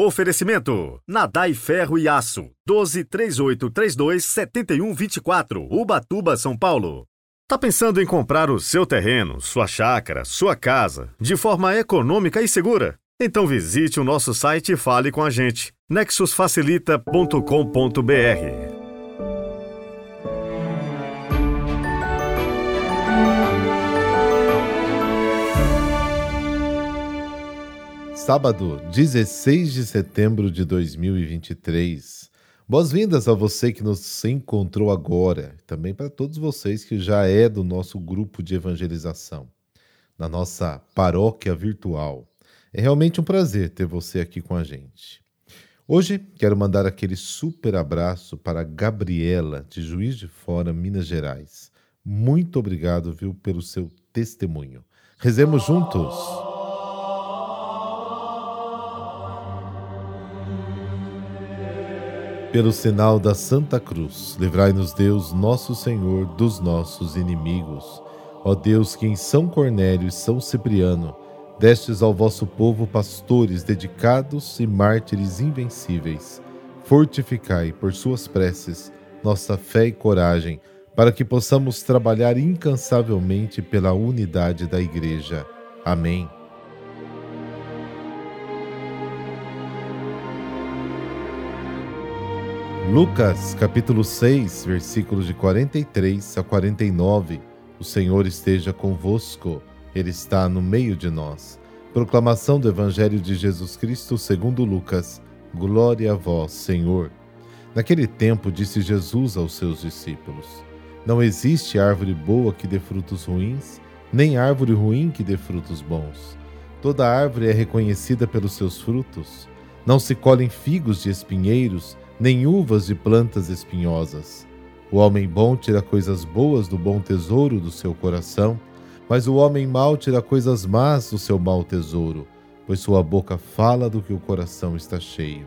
Oferecimento: Nadai Ferro e Aço. 12 3832 7124. Ubatuba, São Paulo. Tá pensando em comprar o seu terreno, sua chácara, sua casa, de forma econômica e segura? Então visite o nosso site e fale com a gente. nexusfacilita.com.br sábado, 16 de setembro de 2023. Boas-vindas a você que nos encontrou agora, também para todos vocês que já é do nosso grupo de evangelização, na nossa paróquia virtual. É realmente um prazer ter você aqui com a gente. Hoje quero mandar aquele super abraço para Gabriela, de Juiz de Fora, Minas Gerais. Muito obrigado, viu, pelo seu testemunho. Rezemos juntos. Pelo sinal da Santa Cruz, livrai-nos Deus, nosso Senhor, dos nossos inimigos. Ó Deus, que em São Cornélio e São Cipriano destes ao vosso povo pastores dedicados e mártires invencíveis, fortificai por suas preces nossa fé e coragem, para que possamos trabalhar incansavelmente pela unidade da Igreja. Amém. Lucas capítulo 6, versículos de 43 a 49. O Senhor esteja convosco, Ele está no meio de nós. Proclamação do Evangelho de Jesus Cristo segundo Lucas. Glória a vós, Senhor. Naquele tempo disse Jesus aos seus discípulos: Não existe árvore boa que dê frutos ruins, nem árvore ruim que dê frutos bons. Toda árvore é reconhecida pelos seus frutos. Não se colhem figos de espinheiros, nem uvas de plantas espinhosas. O homem bom tira coisas boas do bom tesouro do seu coração, mas o homem mau tira coisas más do seu mau tesouro, pois sua boca fala do que o coração está cheio.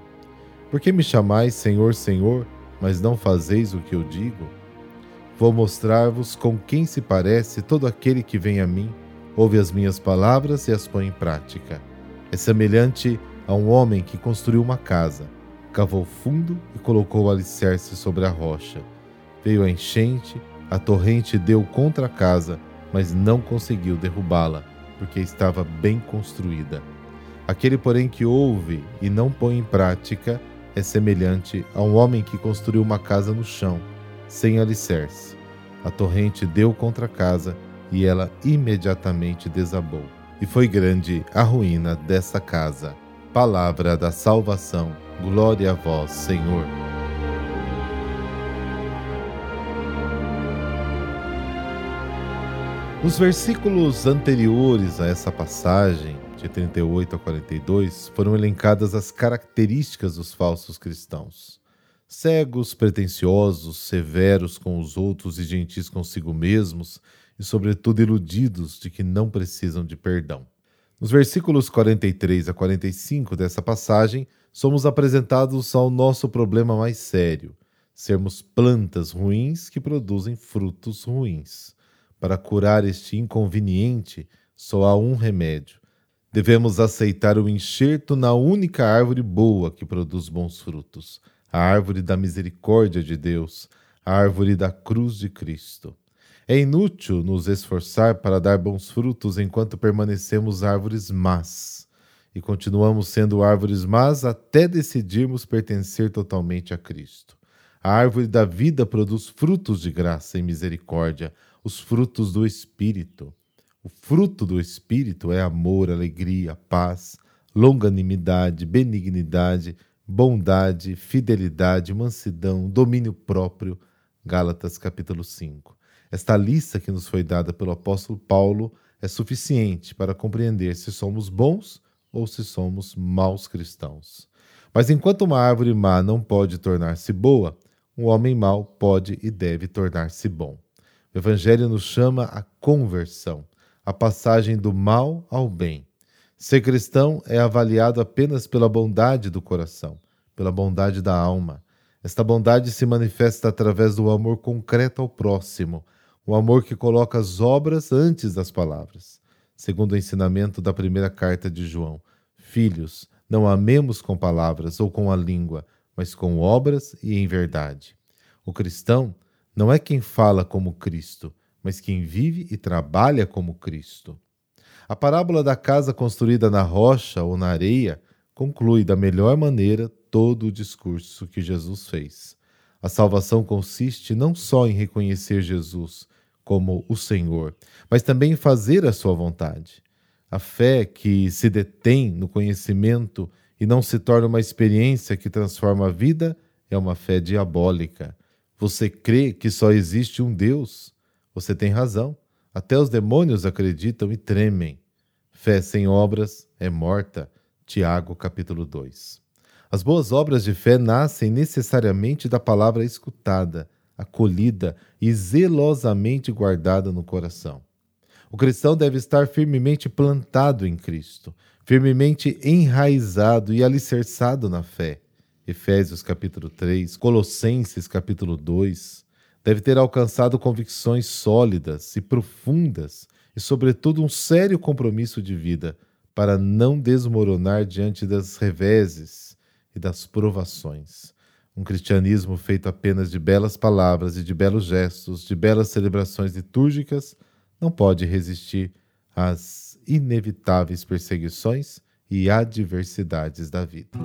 Por que me chamais Senhor, Senhor, mas não fazeis o que eu digo? Vou mostrar-vos com quem se parece todo aquele que vem a mim, ouve as minhas palavras e as põe em prática. É semelhante a um homem que construiu uma casa cavou fundo e colocou o alicerce sobre a rocha. Veio a enchente, a torrente deu contra a casa, mas não conseguiu derrubá-la, porque estava bem construída. Aquele, porém, que ouve e não põe em prática é semelhante a um homem que construiu uma casa no chão, sem alicerce. A torrente deu contra a casa e ela imediatamente desabou. E foi grande a ruína dessa casa. Palavra da salvação. Glória a vós, Senhor. Nos versículos anteriores a essa passagem, de 38 a 42, foram elencadas as características dos falsos cristãos. Cegos, pretensiosos, severos com os outros e gentis consigo mesmos, e, sobretudo, iludidos de que não precisam de perdão. Nos versículos 43 a 45 dessa passagem, somos apresentados ao nosso problema mais sério: sermos plantas ruins que produzem frutos ruins. Para curar este inconveniente, só há um remédio. Devemos aceitar o enxerto na única árvore boa que produz bons frutos, a árvore da misericórdia de Deus, a árvore da cruz de Cristo. É inútil nos esforçar para dar bons frutos enquanto permanecemos árvores más e continuamos sendo árvores más até decidirmos pertencer totalmente a Cristo. A árvore da vida produz frutos de graça e misericórdia, os frutos do Espírito. O fruto do Espírito é amor, alegria, paz, longanimidade, benignidade, bondade, fidelidade, mansidão, domínio próprio. Gálatas capítulo 5. Esta lista que nos foi dada pelo apóstolo Paulo é suficiente para compreender se somos bons ou se somos maus cristãos. Mas enquanto uma árvore má não pode tornar-se boa, um homem mau pode e deve tornar-se bom. O Evangelho nos chama a conversão, a passagem do mal ao bem. Ser cristão é avaliado apenas pela bondade do coração, pela bondade da alma. Esta bondade se manifesta através do amor concreto ao próximo, o amor que coloca as obras antes das palavras segundo o ensinamento da primeira carta de João. Filhos, não amemos com palavras ou com a língua, mas com obras e em verdade. O cristão não é quem fala como Cristo, mas quem vive e trabalha como Cristo. A parábola da casa construída na rocha ou na areia conclui da melhor maneira todo o discurso que Jesus fez. A salvação consiste não só em reconhecer Jesus como o Senhor, mas também em fazer a sua vontade. A fé que se detém no conhecimento e não se torna uma experiência que transforma a vida é uma fé diabólica. Você crê que só existe um Deus? Você tem razão. Até os demônios acreditam e tremem. Fé sem obras é morta. Tiago, capítulo 2. As boas obras de fé nascem necessariamente da palavra escutada, acolhida e zelosamente guardada no coração. O cristão deve estar firmemente plantado em Cristo, firmemente enraizado e alicerçado na fé. Efésios capítulo 3, Colossenses capítulo 2, deve ter alcançado convicções sólidas e profundas e, sobretudo, um sério compromisso de vida para não desmoronar diante das reveses e das provações. Um cristianismo feito apenas de belas palavras e de belos gestos, de belas celebrações litúrgicas, não pode resistir às inevitáveis perseguições e adversidades da vida.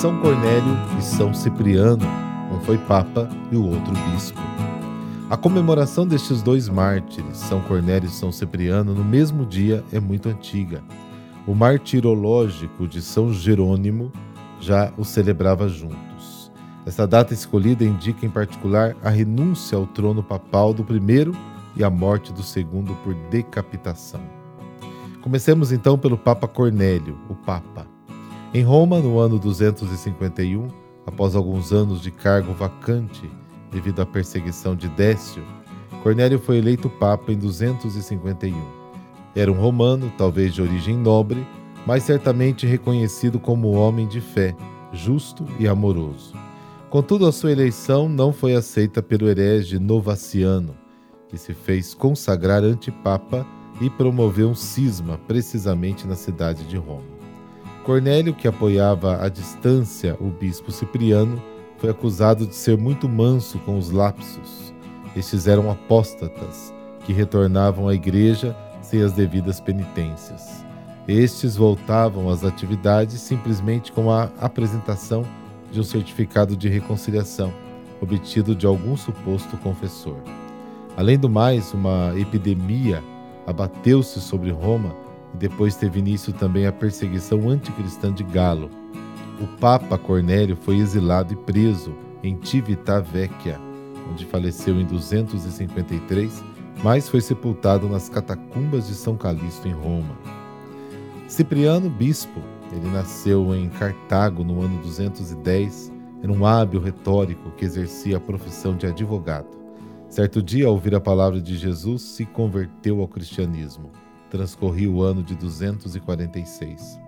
São Cornélio e São Cipriano, um foi papa e o outro bispo. A comemoração destes dois mártires, São Cornélio e São Cipriano, no mesmo dia é muito antiga. O martirológico de São Jerônimo já o celebrava juntos. Esta data escolhida indica em particular a renúncia ao trono papal do primeiro e a morte do segundo por decapitação. Comecemos então pelo Papa Cornélio, o Papa. Em Roma, no ano 251, após alguns anos de cargo vacante, devido à perseguição de Décio, Cornélio foi eleito papa em 251. Era um romano, talvez de origem nobre, mas certamente reconhecido como homem de fé, justo e amoroso. Contudo, a sua eleição não foi aceita pelo herege Novaciano, que se fez consagrar antipapa e promoveu um cisma precisamente na cidade de Roma. Cornélio, que apoiava à distância o bispo Cipriano, foi acusado de ser muito manso com os lapsos. Estes eram apóstatas, que retornavam à igreja sem as devidas penitências. Estes voltavam às atividades simplesmente com a apresentação de um certificado de reconciliação, obtido de algum suposto confessor. Além do mais, uma epidemia abateu-se sobre Roma e depois teve início também a perseguição anticristã de Galo o Papa Cornélio foi exilado e preso em Civitavecchia, onde faleceu em 253, mas foi sepultado nas catacumbas de São Calixto, em Roma. Cipriano, bispo, ele nasceu em Cartago no ano 210, era um hábil retórico que exercia a profissão de advogado. Certo dia, ao ouvir a palavra de Jesus, se converteu ao cristianismo. Transcorria o ano de 246.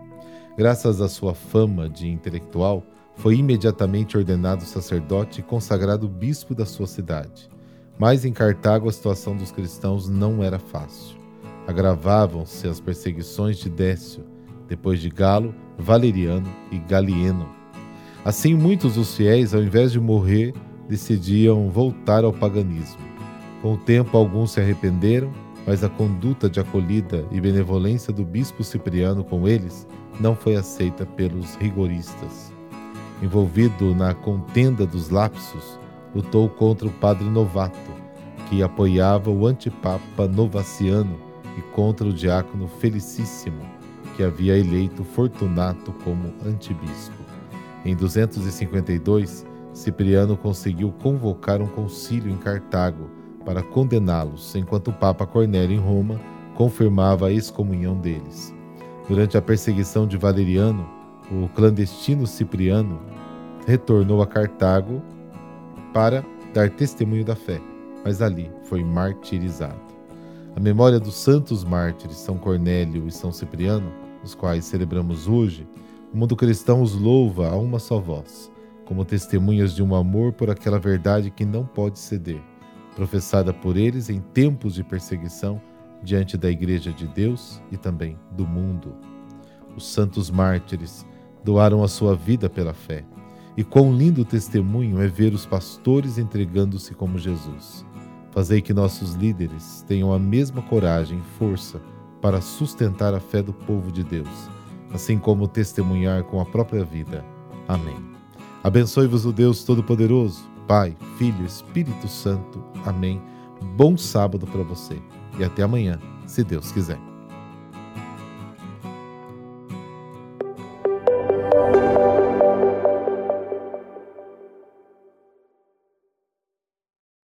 Graças à sua fama de intelectual, foi imediatamente ordenado sacerdote e consagrado bispo da sua cidade. Mas em Cartago a situação dos cristãos não era fácil. Agravavam-se as perseguições de Décio, depois de Galo, Valeriano e Galieno. Assim, muitos dos fiéis, ao invés de morrer, decidiam voltar ao paganismo. Com o tempo, alguns se arrependeram, mas a conduta de acolhida e benevolência do bispo Cipriano com eles não foi aceita pelos rigoristas. Envolvido na contenda dos lapsos, lutou contra o padre Novato, que apoiava o antipapa Novaciano, e contra o diácono Felicíssimo, que havia eleito Fortunato como antibispo. Em 252, Cipriano conseguiu convocar um concílio em Cartago para condená-los, enquanto o Papa Cornélio em Roma confirmava a excomunhão deles. Durante a perseguição de Valeriano, o clandestino Cipriano retornou a Cartago para dar testemunho da fé, mas ali foi martirizado. A memória dos santos mártires São Cornélio e São Cipriano, os quais celebramos hoje, o mundo cristão os louva a uma só voz, como testemunhas de um amor por aquela verdade que não pode ceder, professada por eles em tempos de perseguição diante da Igreja de Deus e também do mundo. Os santos mártires doaram a sua vida pela fé. E quão lindo testemunho é ver os pastores entregando-se como Jesus. Fazei que nossos líderes tenham a mesma coragem e força para sustentar a fé do povo de Deus, assim como testemunhar com a própria vida. Amém. Abençoe-vos o Deus Todo-Poderoso, Pai, Filho, Espírito Santo. Amém. Bom sábado para você e até amanhã, se Deus quiser.